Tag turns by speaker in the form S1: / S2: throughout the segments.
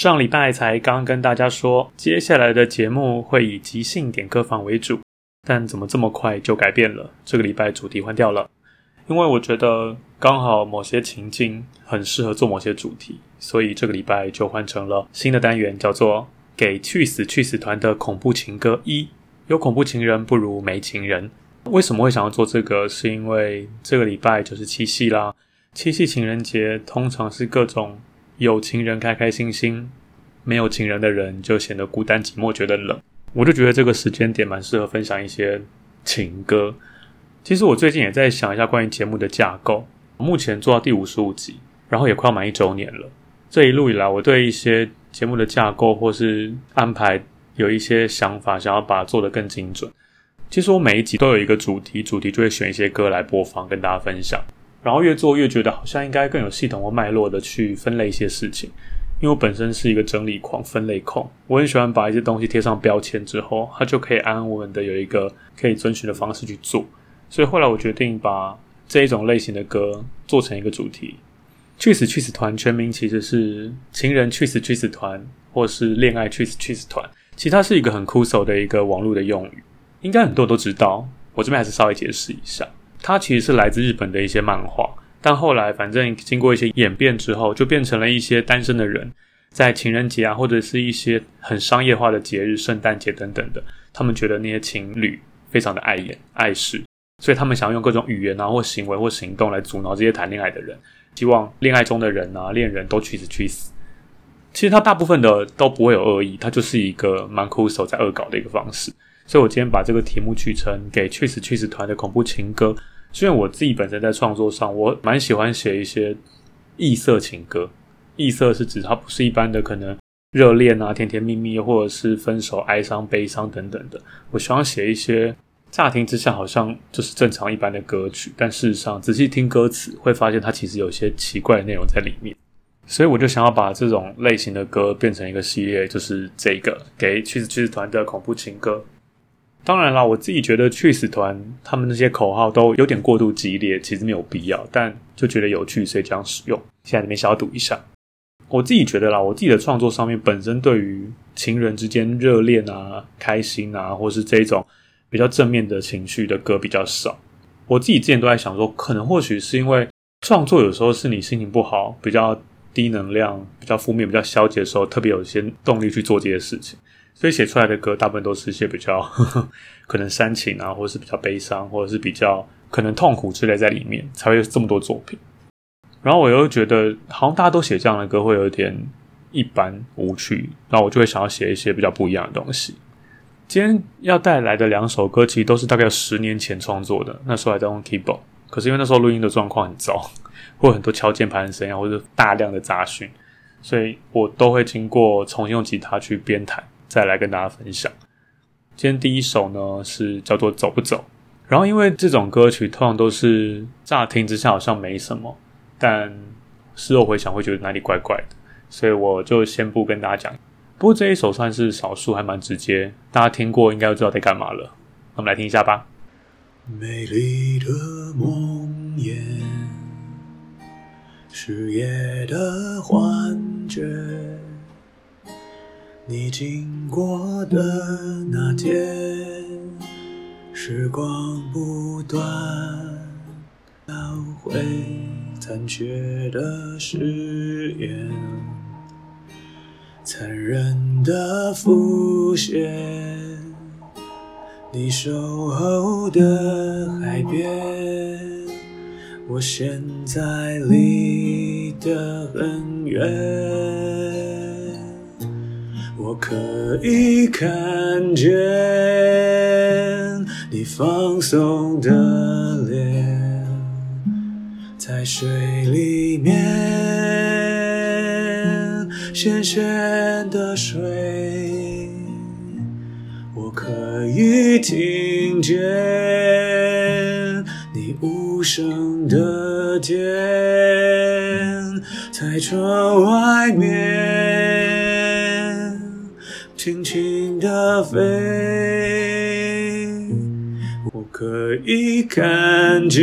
S1: 上礼拜才刚跟大家说，接下来的节目会以即兴点歌房为主，但怎么这么快就改变了？这个礼拜主题换掉了，因为我觉得刚好某些情境很适合做某些主题，所以这个礼拜就换成了新的单元，叫做《给去死去死团的恐怖情歌一》，有恐怖情人不如没情人。为什么会想要做这个？是因为这个礼拜就是七夕啦，七夕情人节通常是各种。有情人开开心心，没有情人的人就显得孤单寂寞，觉得冷。我就觉得这个时间点蛮适合分享一些情歌。其实我最近也在想一下关于节目的架构，目前做到第五十五集，然后也快要满一周年了。这一路以来，我对一些节目的架构或是安排有一些想法，想要把它做得更精准。其实我每一集都有一个主题，主题就会选一些歌来播放，跟大家分享。然后越做越觉得好像应该更有系统或脉络的去分类一些事情，因为我本身是一个整理狂、分类控，我很喜欢把一些东西贴上标签之后，它就可以安安稳稳的有一个可以遵循的方式去做。所以后来我决定把这一种类型的歌做成一个主题。去死去死团全名其实是情人去死去死团，或是恋爱去死去死团，其实它是一个很酷手的一个网络的用语，应该很多都知道。我这边还是稍微解释一下。它其实是来自日本的一些漫画，但后来反正经过一些演变之后，就变成了一些单身的人在情人节啊，或者是一些很商业化的节日，圣诞节等等的，他们觉得那些情侣非常的碍眼碍事，所以他们想要用各种语言啊，或行为或行动来阻挠这些谈恋爱的人，希望恋爱中的人啊，恋人都去死去死。其实他大部分的都不会有恶意，他就是一个蛮酷手在恶搞的一个方式。所以我今天把这个题目取成“给去死去死团的恐怖情歌”。虽然我自己本身在创作上，我蛮喜欢写一些异色情歌。异色是指它不是一般的可能热恋啊、甜甜蜜蜜，或者是分手、哀伤、悲伤等等的。我希望写一些乍听之下好像就是正常一般的歌曲，但事实上仔细听歌词会发现它其实有些奇怪的内容在里面。所以我就想要把这种类型的歌变成一个系列，就是这个“给去死去死团的恐怖情歌”。当然啦，我自己觉得去死团他们那些口号都有点过度激烈，其实没有必要，但就觉得有趣，所以这样使用。现在里面小赌一下，我自己觉得啦，我自己的创作上面本身对于情人之间热恋啊、开心啊，或是这种比较正面的情绪的歌比较少。我自己之前都在想说，可能或许是因为创作有时候是你心情不好、比较低能量、比较负面、比较消极的时候，特别有一些动力去做这些事情。所以写出来的歌大部分都是一些比较呵呵 可能煽情啊，或者是比较悲伤，或者是比较可能痛苦之类在里面，才会有这么多作品。然后我又觉得好像大家都写这样的歌会有点一般无趣，然后我就会想要写一些比较不一样的东西。今天要带来的两首歌其实都是大概十年前创作的，那时候还在用 keyboard，可是因为那时候录音的状况很糟，会有很多敲键盘的声音，或者大量的杂讯。
S2: 所以我都会经过重新用吉他去编弹，再来跟大家分享。今天第一首呢是叫做《走不走》，然后因为这种歌曲通常都是乍听之下好像没什么，但事后回想会觉得哪里怪怪的，所以我就先不跟大家讲。不过这一首算是少数，还蛮直接，大家听过应该就知道在干嘛了。我们来听一下吧。
S1: 美丽的梦魇，是夜的幻觉。你经过的那天，时光不断烧毁残缺的誓言。残忍的浮现，你守候的海边，我现在离得很远。我可以看见你放松的脸，在水里面。咸咸的水，我可以听见你无声的甜，在窗外面轻轻的飞，我可以看见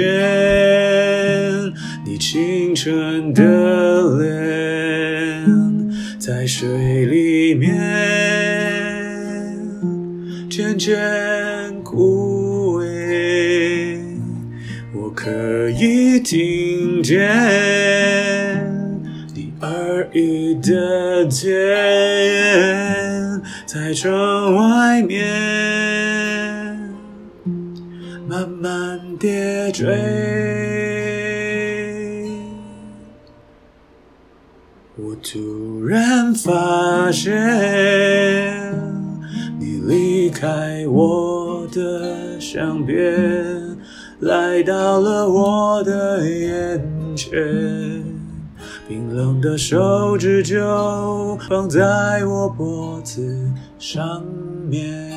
S1: 你清澈的脸。在水里面渐渐枯萎，我可以听见你耳语的甜，在窗外面慢慢跌坠。我突然发现，你离开我的身边，来到了我的眼前，冰冷的手指就放在我脖子上面。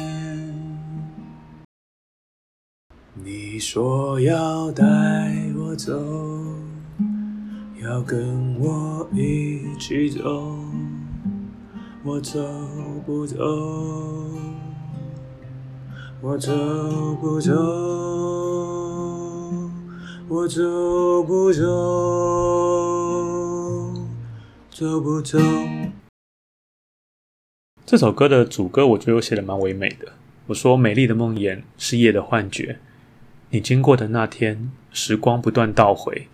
S1: 你说要带我走。要跟我一起走，我走不走？我走不走？我走不走？走不走？
S2: 这首歌的主歌我觉得我写的蛮唯美的。我说：“美丽的梦魇是夜的幻觉，你经过的那天，时光不断倒回。”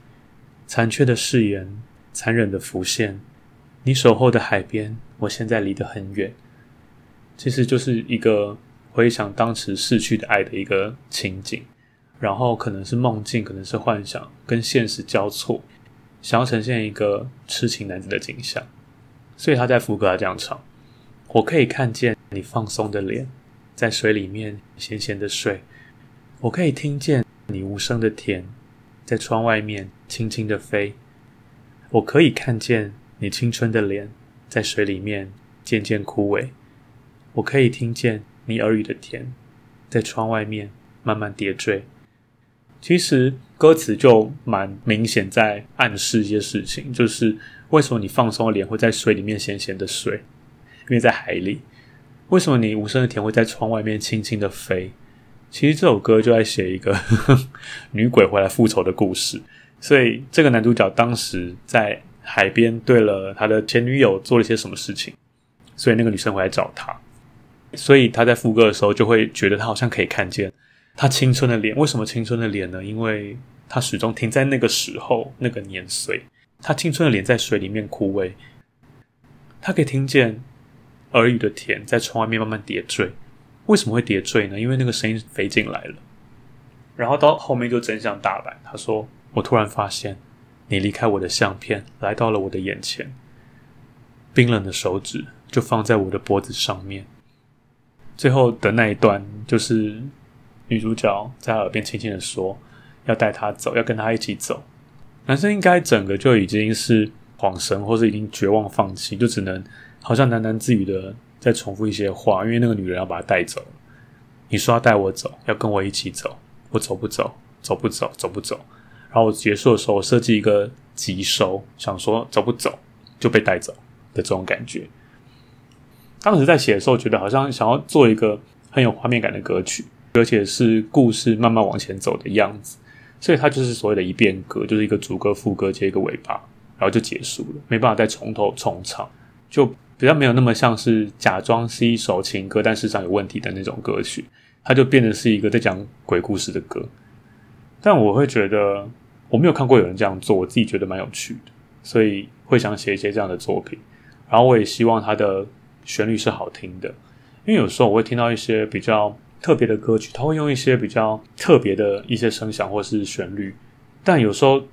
S2: 残缺的誓言，残忍的浮现。你守候的海边，我现在离得很远。其实就是一个回想当时逝去的爱的一个情景，然后可能是梦境，可能是幻想，跟现实交错，想要呈现一个痴情男子的景象。所以他在副歌他这样唱：我可以看见你放松的脸，在水里面咸咸的睡。我可以听见你无声的甜。在窗外面轻轻的飞，我可以看见你青春的脸，在水里面渐渐枯萎。我可以听见你耳语的甜，在窗外面慢慢叠坠。其实歌词就蛮明显，在暗示一些事情，就是为什么你放松的脸会在水里面咸咸的睡？因为在海里。为什么你无声的甜会在窗外面轻轻的飞？其实这首歌就在写一个呵 呵女鬼回来复仇的故事，所以这个男主角当时在海边对了他的前女友做了些什么事情，所以那个女生回来找他，所以他在副歌的时候就会觉得他好像可以看见他青春的脸。为什么青春的脸呢？因为他始终停在那个时候，那个年岁，他青春的脸在水里面枯萎，他可以听见耳语的甜在窗外面慢慢叠坠。为什么会叠坠呢？因为那个声音飞进来了，然后到后面就真相大白。他说：“我突然发现，你离开我的相片，来到了我的眼前，冰冷的手指就放在我的脖子上面。”最后的那一段就是女主角在他耳边轻轻的说：“要带他走，要跟他一起走。”男生应该整个就已经是
S1: 恍神，或是已经绝望放弃，就只能好像喃喃自语的在重复一些话，因为那个女人要把他带走。你说要带我走，要跟我一起走，我走不走？走不走？走不走？然后结束的时候，我设计一个急收，想说走不走就被带走的这种感觉。当时在写的时候，觉得好像想要做一个很有画面感的歌曲，而且是故事慢慢往前走的样子，所以它就是所谓的一遍歌，就是一个主歌、副歌接一个尾巴，然后就结束了，没办法再从头重唱，就比较没有那么像是假装是一首情歌，但事实上有问题的那种歌曲，它就变得是一个在讲鬼故事的歌。但我会觉得我没有看过有人这样做，我自己觉得蛮有趣的，所以会想写一些这样的作品。然后我也希望它的旋律是好听的，因为有时候我会听到一些比较特别的歌曲，它会用一些比较特别的一些声响或是旋律，但有时候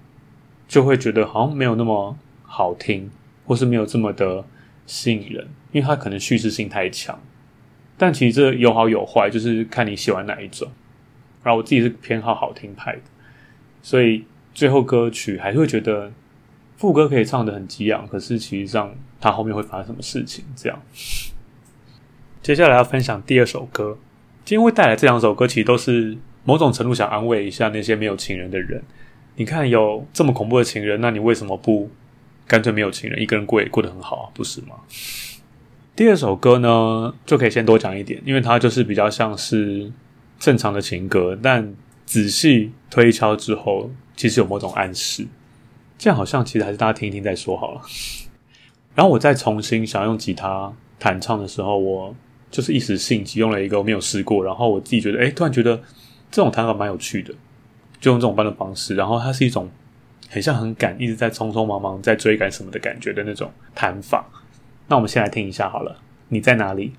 S1: 就会觉得好像没有那么好听，或是没有这么的吸引人，因为它可能叙事性太强。但其实这有好有坏，就是看你喜欢哪一种。然后我自己是偏好好听派的，所以最后歌曲还是会觉得副歌可以唱得很激昂，可是其实上它后面会发生什么事情？这样。接下来要分享第二首歌，今天会带来这两首歌，其实都是某种程度想安慰一下那些没有情人的人。你看有这么恐怖的情人，那你为什么不干脆没有情人，一个人过也过得很好啊，不是吗？第二首歌呢，就可以先多讲一点，因为它就是比较像是。正常的情歌，但仔细推敲之后，其实有某种暗示。这样好像其实还是大家听一听再说好了。然后我再重新想用吉他弹唱的时候，我就是一时兴起用了一个我没有试过，然后我自己觉得，哎，突然觉得这种弹法蛮有趣的，就用这种般的方式。然后它是一种很像很赶，一直在匆匆忙忙在追赶什么的感觉的那种弹法。那我们先来听一下好了，你在哪里？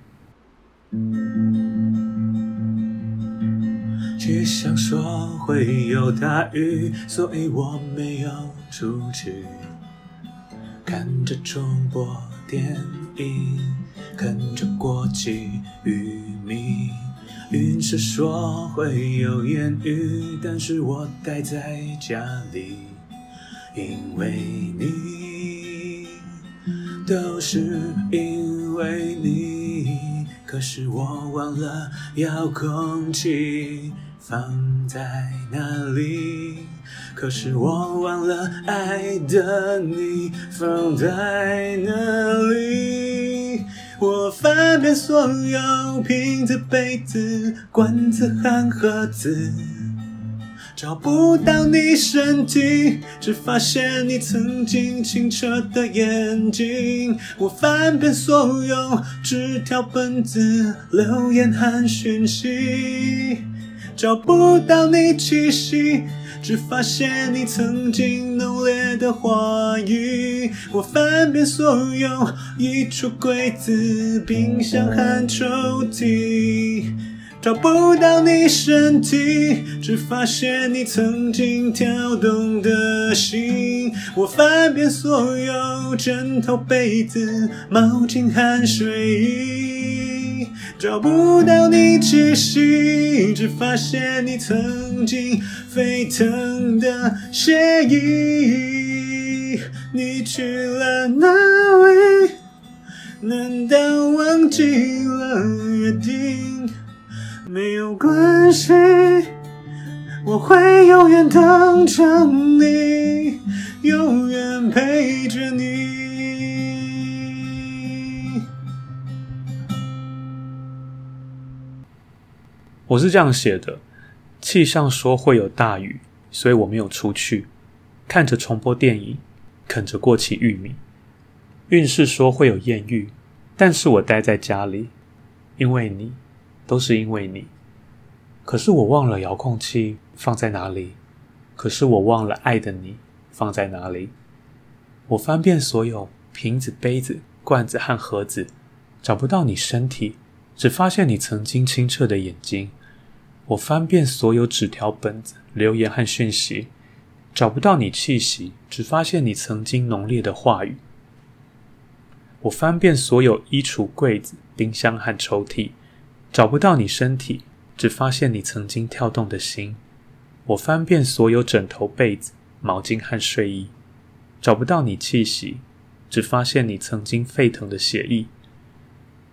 S3: 气象说会有大雨，所以我没有出去。看着重播电影，看着国际渔民。云是说会有烟雨，但是我待在家里，因为你，都是因为你。可是我忘了遥控器。放在哪里？可是我忘了爱的你放在哪？所有瓶子、杯子、罐子和盒子，找不到你身体，只发现你曾经清澈的眼睛。我翻遍所有纸条、本子、留言和讯息。找不到你气息，只发现你曾经浓烈的话语。我翻遍所有衣橱、柜子、冰箱和抽屉，找不到你身体，只发现你曾经跳动的心。我翻遍所有枕头、被子、毛巾和睡衣。找不到你气息，只发现你曾经沸腾的血液。你去了哪里？难道忘记了约定？没有关系，我会永远等着你，永远陪着你。
S1: 我是这样写的：气象说会有大雨，所以我没有出去。看着重播电影，啃着过期玉米。运势说会有艳遇，但是我待在家里，因为你，都是因为你。可是我忘了遥控器放在哪里，可是我忘了爱的你放在哪里。我翻遍所有瓶子、杯子、罐子和盒子，找不到你身体。只发现你曾经清澈的眼睛。我翻遍所有纸条、本子、留言和讯息，找不到你气息，只发现你曾经浓烈的话语。我翻遍所有衣橱、柜子、冰箱和抽屉，找不到你身体，只发现你曾经跳动的心。我翻遍所有枕头、被子、毛巾和睡衣，找不到你气息，只发现你曾经沸腾的血液。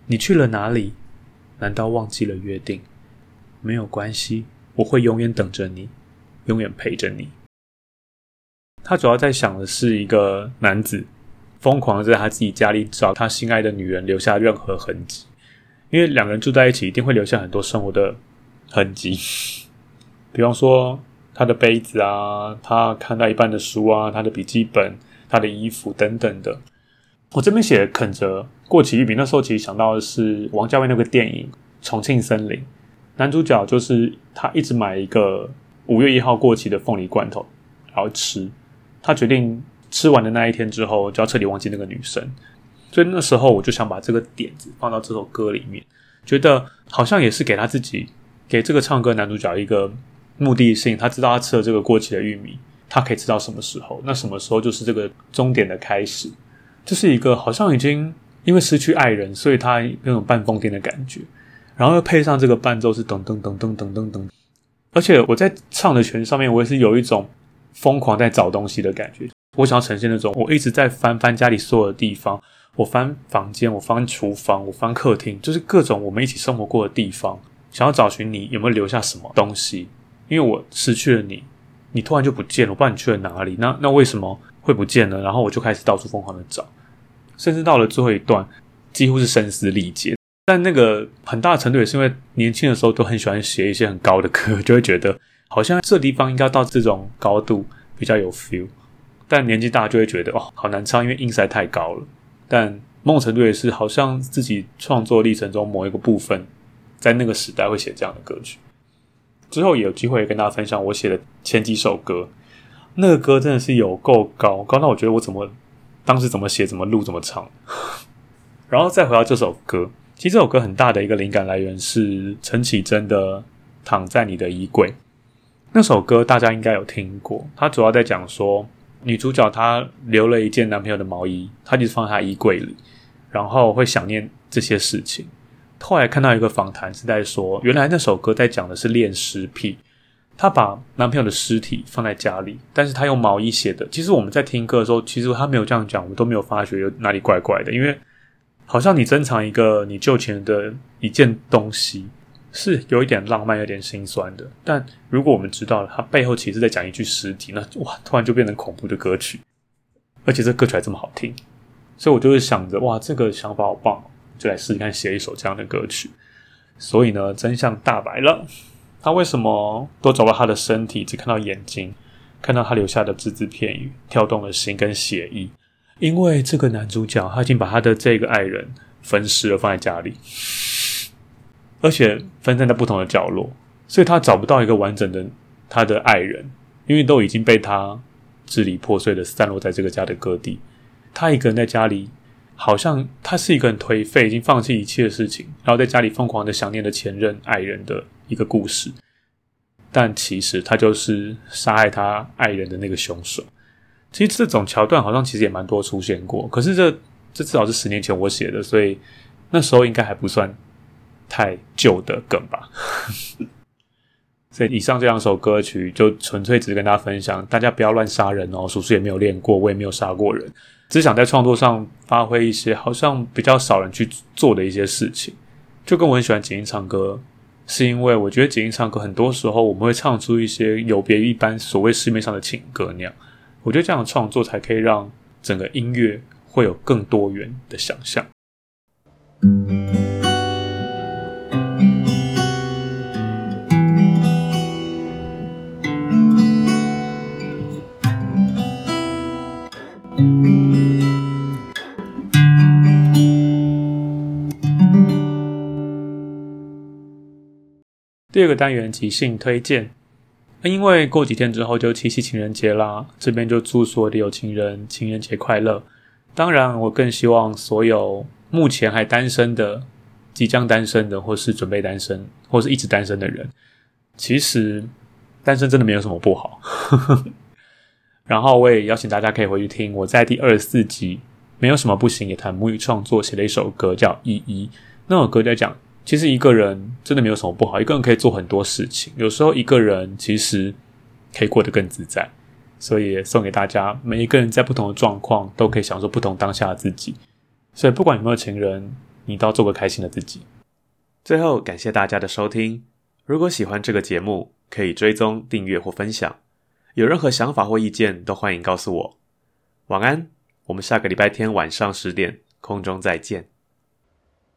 S1: 你去了哪里？难道忘记了约定？没有关系，我会永远等着你，永远陪着你。他主要在想的是一个男子疯狂的在他自己家里找他心爱的女人，留下任何痕迹，因为两个人住在一起，一定会留下很多生活的痕迹，比方说他的杯子啊，他看到一半的书啊，他的笔记本、他的衣服等等的。我这边写啃着过期玉米，那时候其实想到的是王家卫那个电影《重庆森林》，男主角就是他一直买一个五月一号过期的凤梨罐头，然后吃。他决定吃完的那一天之后，就要彻底忘记那个女生。所以那时候我就想把这个点子放到这首歌里面，觉得好像也是给他自己，给这个唱歌男主角一个目的性。他知道他吃了这个过期的玉米，他可以吃到什么时候，那什么时候就是这个终点的开始。这是一个好像已经因为失去爱人，所以他那种半疯癫的感觉，然后又配上这个伴奏是噔噔噔噔噔噔噔，而且我在唱的旋律上面，我也是有一种疯狂在找东西的感觉。我想要呈现那种我一直在翻翻家里所有的地方，我翻房间，我翻厨房，我翻客厅，就是各种我们一起生活过的地方，想要找寻你有没有留下什么东西。因为我失去了你，你突然就不见了，我不知道你去了哪里。那那为什么？会不见了，然后我就开始到处疯狂的找，甚至到了最后一段，几乎是声嘶力竭。但那个很大程度也是因为年轻的时候都很喜欢写一些很高的歌，就会觉得好像这地方应该到这种高度比较有 feel。但年纪大就会觉得哦，好难唱，因为音色太高了。但某种程度也是好像自己创作历程中某一个部分，在那个时代会写这样的歌曲。之后也有机会跟大家分享我写的前几首歌。那个歌真的是有够高，高到我觉得我怎么当时怎么写、怎么录、怎么唱。然后再回到这首歌，其实这首歌很大的一个灵感来源是陈绮贞的《躺在你的衣柜》。那首歌大家应该有听过，它主要在讲说女主角她留了一件男朋友的毛衣，她就是放在她衣柜里，然后会想念这些事情。后来看到一个访谈是在说，原来那首歌在讲的是恋尸癖。她把男朋友的尸体放在家里，但是她用毛衣写的。其实我们在听歌的时候，其实她没有这样讲，我们都没有发觉有哪里怪怪的。因为好像你珍藏一个你旧情人的一件东西，是有一点浪漫，有点心酸的。但如果我们知道了，她背后其实在讲一具尸体，那哇，突然就变成恐怖的歌曲，而且这歌曲还这么好听，所以我就会想着，哇，这个想法好棒，就来试试看写一首这样的歌曲。所以呢，真相大白了。他为什么都找不到他的身体，只看到眼睛，看到他留下的只字片语，跳动的心跟血意？因为这个男主角他已经把他的这个爱人分尸了，放在家里，而且分散在不同的角落，所以他找不到一个完整的他的爱人，因为都已经被他支离破碎的散落在这个家的各地。他一个人在家里，好像他是一个很颓废，已经放弃一切的事情，然后在家里疯狂的想念的前任爱人的。一个故事，但其实他就是杀害他爱人的那个凶手。其实这种桥段好像其实也蛮多出现过，可是这这至少是十年前我写的，所以那时候应该还不算太旧的梗吧。所以以上这两首歌曲就纯粹只是跟大家分享，大家不要乱杀人哦。叔叔也没有练过，我也没有杀过人，只想在创作上发挥一些好像比较少人去做的一些事情，就跟我很喜欢简音唱歌。是因为我觉得简音唱歌很多时候我们会唱出一些有别于一般所谓市面上的情歌那样，我觉得这样的创作才可以让整个音乐会有更多元的想象。第二个单元即兴推荐，因为过几天之后就七夕情人节啦，这边就祝所有的有情人情人节快乐。当然，我更希望所有目前还单身的、即将单身的，或是准备单身，或是一直单身的人，其实单身真的没有什么不好。然后，我也邀请大家可以回去听我在第二十四集《没有什么不行》也谈母语创作写的一首歌，叫《依依》，那首歌在讲。其实一个人真的没有什么不好，一个人可以做很多事情。有时候一个人其实可以过得更自在，
S3: 所以送给大家，每一个人在不同的状况都可以享受不同当下的自己。所以不管有没有情人，你都要做个开心的自己。最后，感谢大家的收听。如果喜欢这个节目，可以追踪、订阅或分享。有任何想法或意见，都欢迎告诉我。晚安，我们下个礼拜天晚上十点空中再见。